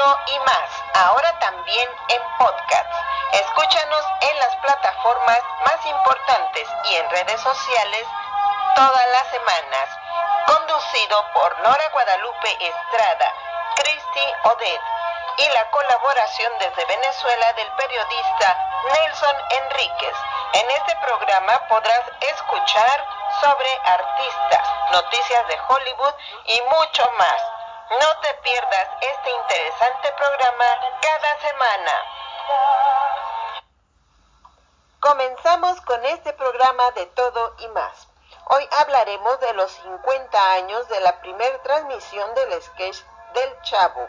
y más, ahora también en podcast. Escúchanos en las plataformas más importantes y en redes sociales todas las semanas. Conducido por Nora Guadalupe Estrada, Cristi Odet y la colaboración desde Venezuela del periodista Nelson Enríquez. En este programa podrás escuchar sobre artistas, noticias de Hollywood y mucho más. No te pierdas este interesante programa cada semana. Comenzamos con este programa de todo y más. Hoy hablaremos de los 50 años de la primera transmisión del sketch del Chavo.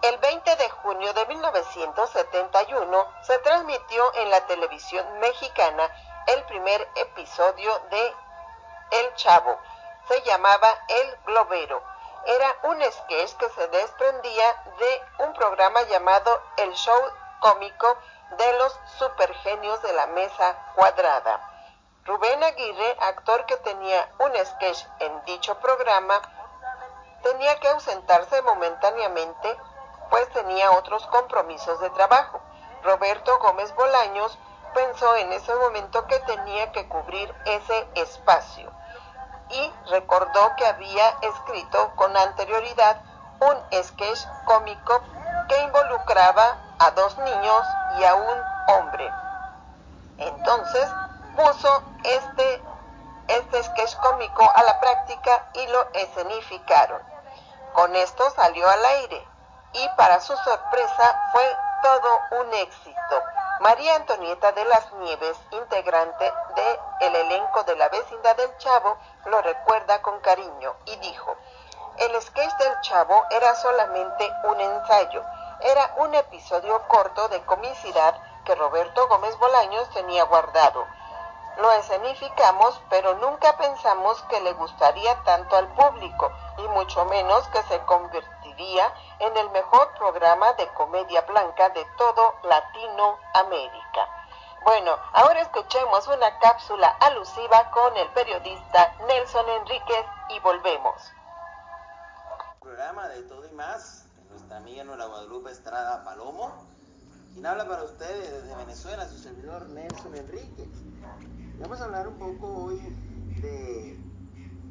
El 20 de junio de 1971 se transmitió en la televisión mexicana el primer episodio de El Chavo. Se llamaba El Globero. Era un sketch que se desprendía de un programa llamado El Show Cómico de los Supergenios de la Mesa Cuadrada. Rubén Aguirre, actor que tenía un sketch en dicho programa, tenía que ausentarse momentáneamente, pues tenía otros compromisos de trabajo. Roberto Gómez Bolaños pensó en ese momento que tenía que cubrir ese espacio y recordó que había escrito con anterioridad un sketch cómico que involucraba a dos niños y a un hombre. Entonces puso este, este sketch cómico a la práctica y lo escenificaron. Con esto salió al aire y para su sorpresa fue todo un éxito. María Antonieta de las Nieves, integrante del el elenco de la vecindad del Chavo, lo recuerda con cariño y dijo, el sketch del Chavo era solamente un ensayo, era un episodio corto de comicidad que Roberto Gómez Bolaños tenía guardado. Lo escenificamos, pero nunca pensamos que le gustaría tanto al público, y mucho menos que se convertiría en el mejor programa de comedia blanca de todo Latinoamérica. Bueno, ahora escuchemos una cápsula alusiva con el periodista Nelson Enríquez y volvemos. Programa de todo y más, nuestra Guadalupe Estrada Palomo, quien habla para ustedes desde Venezuela, su servidor Nelson Enríquez. Vamos a hablar un poco hoy de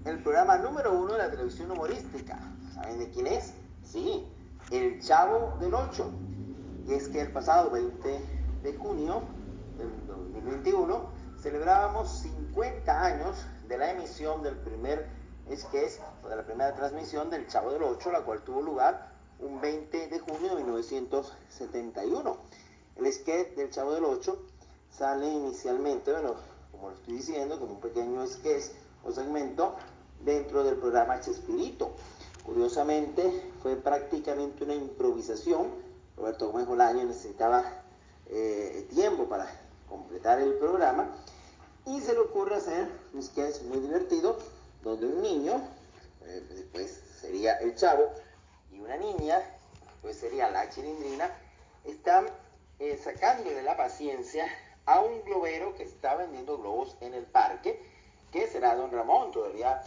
el programa número uno de la televisión humorística. ¿Saben de quién es? Sí, El Chavo del Ocho. Y es que el pasado 20 de junio del 2021 celebrábamos 50 años de la emisión del primer sketch, o de la primera transmisión del Chavo del Ocho, la cual tuvo lugar un 20 de junio de 1971. El sketch del Chavo del Ocho sale inicialmente, bueno, como lo estoy diciendo, como un pequeño sketch o segmento dentro del programa Chespirito. Curiosamente, fue prácticamente una improvisación. Roberto Gómez Bolaño necesitaba eh, tiempo para completar el programa y se le ocurre hacer un sketch muy divertido donde un niño, eh, después sería el chavo, una niña, pues sería la chilindrina, están eh, sacándole la paciencia a un globero que está vendiendo globos en el parque, que será don Ramón, todavía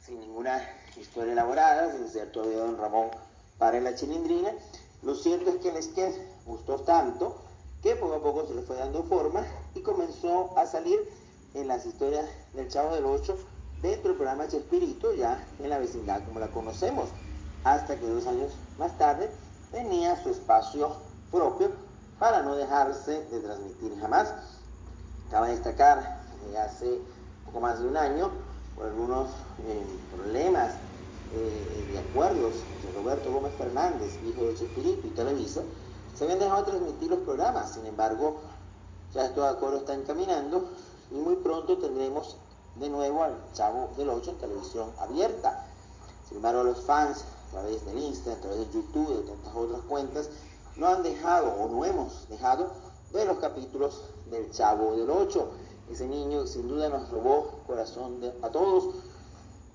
sin ninguna historia elaborada, sin ser todavía don Ramón para la chilindrina. Lo cierto es que el sketch gustó tanto que poco a poco se le fue dando forma y comenzó a salir en las historias del Chavo del Ocho dentro del programa Chespirito, ya en la vecindad como la conocemos, hasta que dos años más tarde tenía su espacio propio para no dejarse de transmitir jamás. Cabe destacar que hace poco más de un año, por algunos eh, problemas eh, de acuerdos entre Roberto Gómez Fernández, hijo de Chespirito, y Televisa, se habían dejado de transmitir los programas. Sin embargo, ya estos acuerdos están caminando y muy pronto tendremos de nuevo al Chavo del 8 en televisión abierta. Sin embargo, los fans través del Insta, a través de YouTube de tantas otras cuentas, no han dejado o no hemos dejado ver los capítulos del Chavo del 8. Ese niño sin duda nos robó corazón de, a todos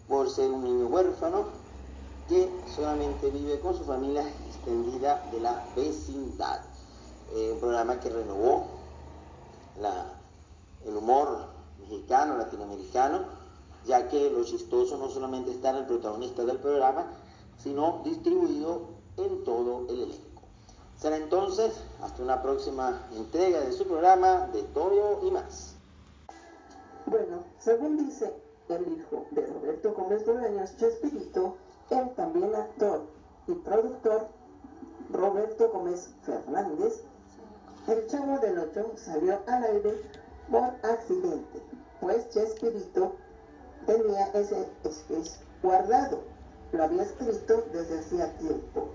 por ser un niño huérfano que solamente vive con su familia extendida de la vecindad. Eh, un programa que renovó la, el humor mexicano, latinoamericano, ya que lo chistoso no solamente está en el protagonista del programa, sino distribuido en todo el elenco. Será entonces hasta una próxima entrega de su programa de todo y más. Bueno, según dice el hijo de Roberto Gómez Bolaños Chespirito, el también actor y productor Roberto Gómez Fernández, el Chavo del Ocho salió al aire por accidente, pues Chespirito tenía ese sketch guardado, lo había escrito desde hacía tiempo.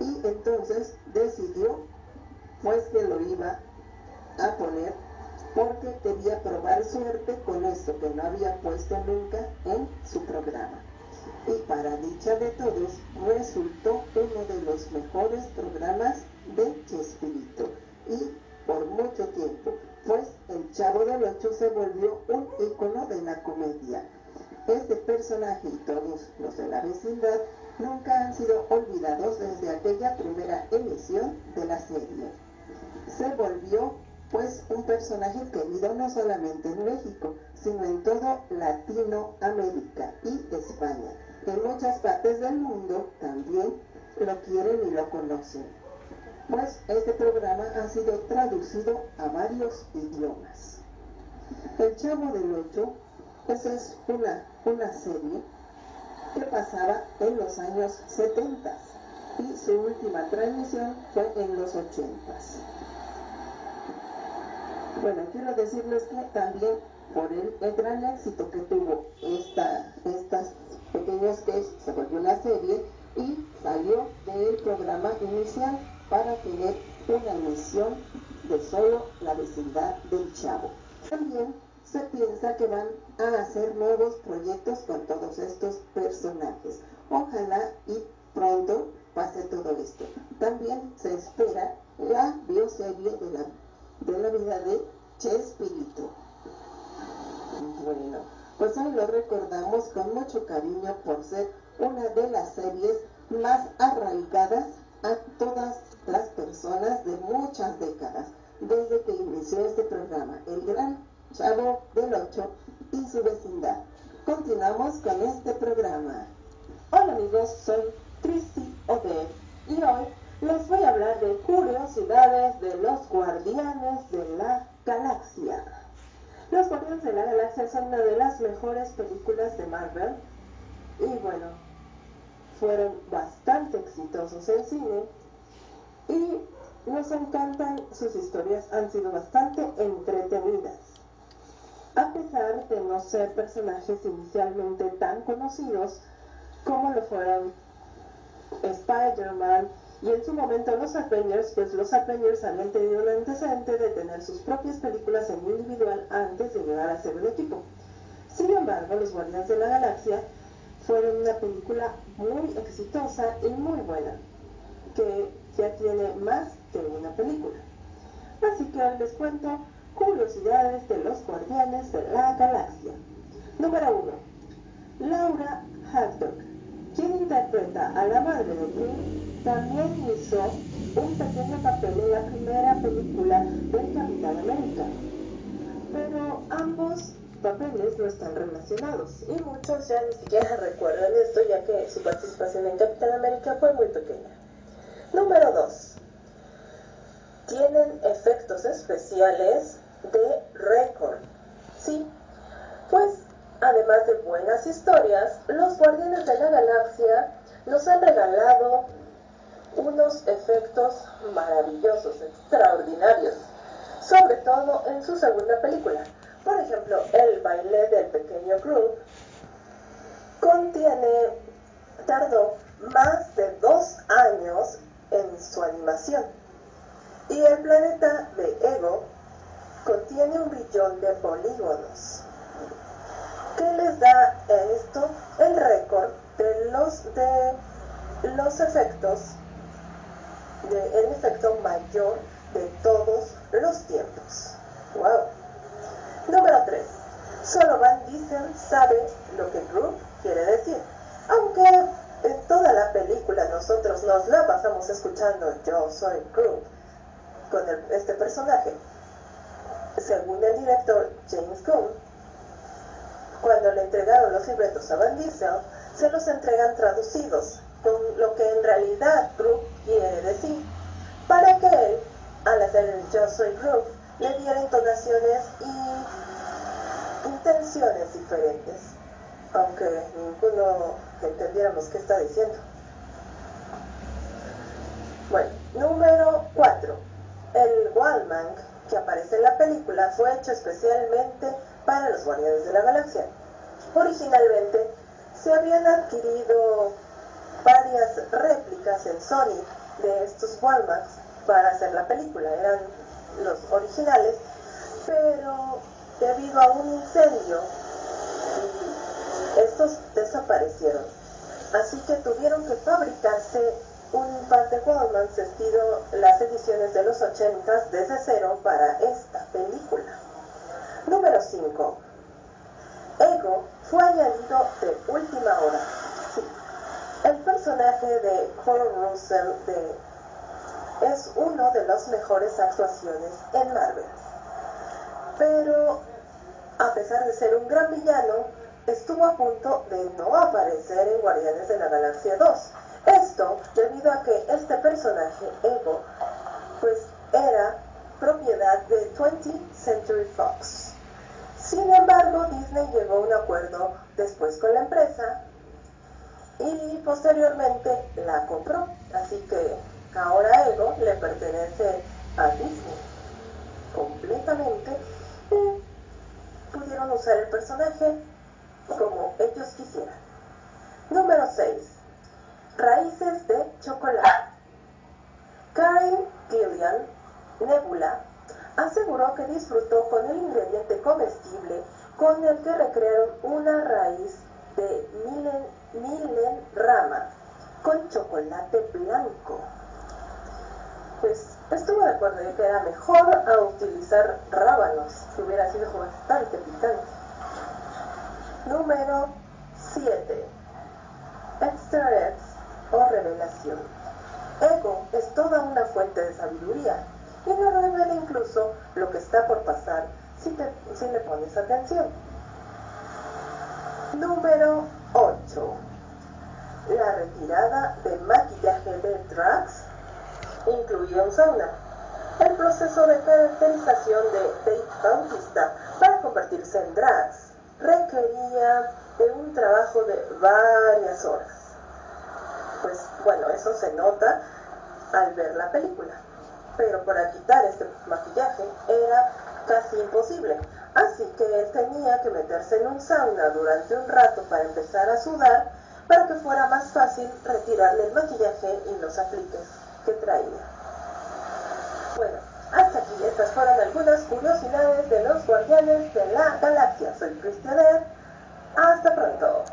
Y entonces decidió pues que lo iba a poner porque quería probar suerte con esto que no había puesto nunca en su programa. Y para dicha de todos, resultó uno de los mejores programas de Chespirito. Y por mucho tiempo, pues el Chavo del Ocho se volvió un icono de la comedia. Este personaje y todos los de la vecindad nunca han sido olvidados desde aquella primera emisión de la serie. Se volvió pues un personaje querido no solamente en México, sino en todo Latinoamérica y España. En muchas partes del mundo también lo quieren y lo conocen, pues este programa ha sido traducido a varios idiomas. El Chavo del Ocho, esa es una, una serie que pasaba en los años 70 y su última transmisión fue en los 80. Bueno, quiero decirles que también por el, gran éxito que tuvo esta, estas pequeños que se volvió una serie y salió del programa inicial para tener una emisión de solo la vecindad del Chavo. También se piensa que van a hacer nuevos proyectos con todos estos personajes. Ojalá y pronto pase todo esto. También se espera la bioserie de la de la vida de Chespirito. Bueno, pues hoy lo recordamos con mucho cariño por ser una de las series más arraigadas a todas las personas de muchas décadas, desde que inició este programa, El Gran Chavo del Ocho y su vecindad. Continuamos con este programa. Hola amigos, soy Christy Oder y hoy les voy a hablar de curiosidades de los guardianes de la galaxia. Los guardianes de la galaxia son una de las mejores películas de Marvel y bueno, fueron bastante exitosos en cine y nos encantan sus historias, han sido bastante entretenidas. A pesar de no ser personajes inicialmente tan conocidos como lo fueron Spider-Man, y en su momento los Avengers, pues los Avengers habían tenido un antecedente de tener sus propias películas en individual antes de llegar a ser un equipo. Sin embargo, Los Guardianes de la Galaxia fueron una película muy exitosa y muy buena, que ya tiene más que una película. Así que hoy les cuento curiosidades de los Guardianes de la Galaxia. Número 1. Laura Haddock, quien interpreta a la madre de King también hizo un pequeño papel en la primera película del Capitán América. Pero ambos papeles no están relacionados y muchos ya ni siquiera recuerdan esto ya que su participación en Capitán América fue muy pequeña. Número 2. Tienen efectos especiales de récord. Sí, pues además de buenas historias, los Guardianes de la Galaxia nos han regalado unos efectos maravillosos, extraordinarios, sobre todo en su segunda película. Por ejemplo, el baile del pequeño Groot contiene, tardó más de dos años en su animación. Y el planeta de Ego contiene un billón de polígonos. ¿Qué les da esto el récord de los, de los efectos el efecto mayor de todos los tiempos. ¡Wow! Número 3. Solo Van Diesel sabe lo que Groot quiere decir. Aunque en toda la película nosotros nos la pasamos escuchando Yo soy Groot con este personaje. Según el director James Gunn, cuando le entregaron los libretos a Van Diesel, se los entregan traducidos con lo que en realidad Brooke quiere decir, para que él, al hacer el yo soy Brooke, le diera entonaciones y intenciones diferentes, aunque ninguno entendiéramos qué está diciendo. Bueno, número 4. El Wallman que aparece en la película fue hecho especialmente para los Guardianes de la Galaxia. Originalmente se habían adquirido varias réplicas en Sony de estos Walmart para hacer la película, eran los originales, pero debido a un incendio estos desaparecieron. Así que tuvieron que fabricarse un par de Walmans estilo las ediciones de los 80 desde cero para esta película. Número 5. Ego fue añadido de última hora. Sí. El personaje de Cole Russell es uno de las mejores actuaciones en Marvel. Pero, a pesar de ser un gran villano, estuvo a punto de no aparecer en Guardianes de la Galaxia 2. Esto debido a que este personaje, Ego, pues era propiedad de 20th Century Fox. Sin embargo, Disney llegó a un acuerdo después con la empresa y posteriormente la compró. Así que ahora Ego le pertenece a Disney completamente y pudieron usar el personaje como ellos quisieran. Número 6. Raíces de chocolate. Karen Gillian, Nebula, aseguró que disfrutó con el ingrediente comestible con el que recrearon una raíz de milen, milen rama con chocolate blanco. Pues estuvo de acuerdo en que era mejor a utilizar rábanos, que hubiera sido bastante picante. Número 7. Extra o revelación. Ego es toda una fuente de sabiduría y nos revela incluso lo que está por pasar si, le pones atención. Número 8. La retirada de maquillaje de Drax incluía un sauna. El proceso de caracterización de Dave Bautista para convertirse en Drax requería de un trabajo de varias horas. Pues bueno, eso se nota al ver la película. Pero para quitar este maquillaje era casi imposible. Así que él tenía que meterse en un sauna durante un rato para empezar a sudar para que fuera más fácil retirarle el maquillaje y los apliques que traía. Bueno, hasta aquí estas fueron algunas curiosidades de los guardianes de la galaxia. Soy Cristianer. Hasta pronto.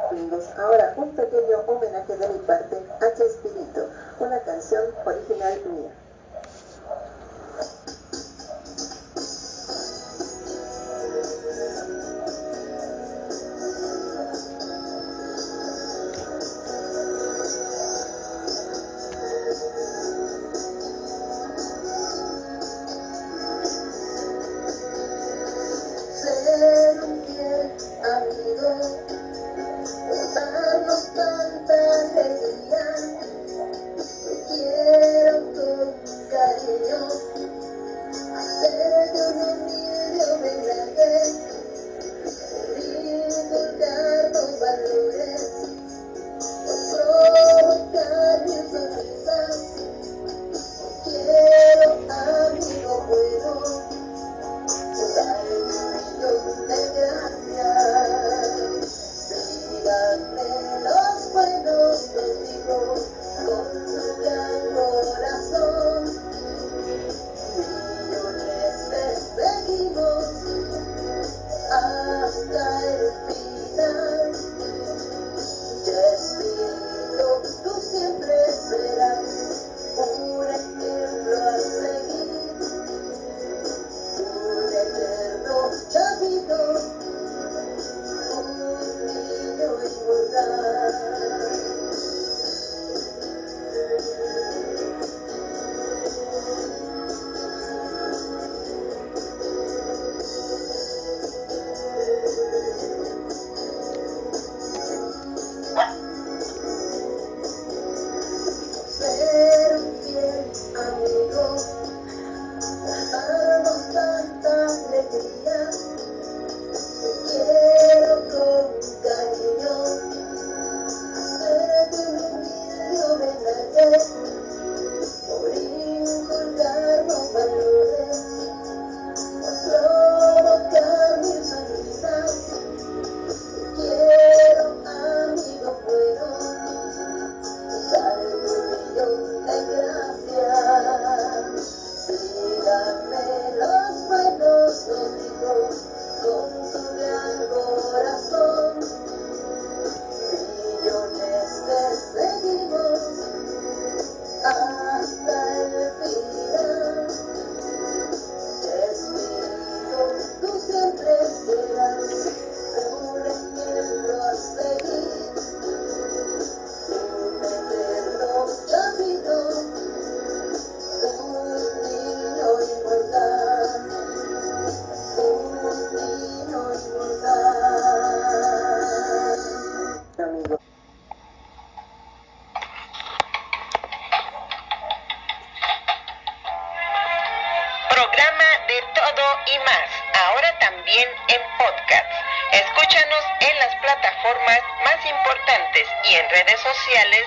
Escúchanos en las plataformas más importantes y en redes sociales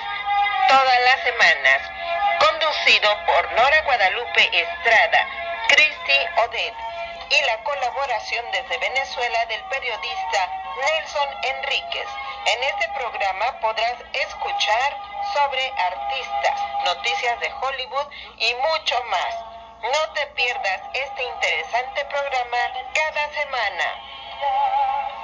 todas las semanas. Conducido por Nora Guadalupe Estrada, Cristi Odet y la colaboración desde Venezuela del periodista Nelson Enríquez. En este programa podrás escuchar sobre artistas, noticias de Hollywood y mucho más. No te pierdas este interesante programa cada semana. mulher.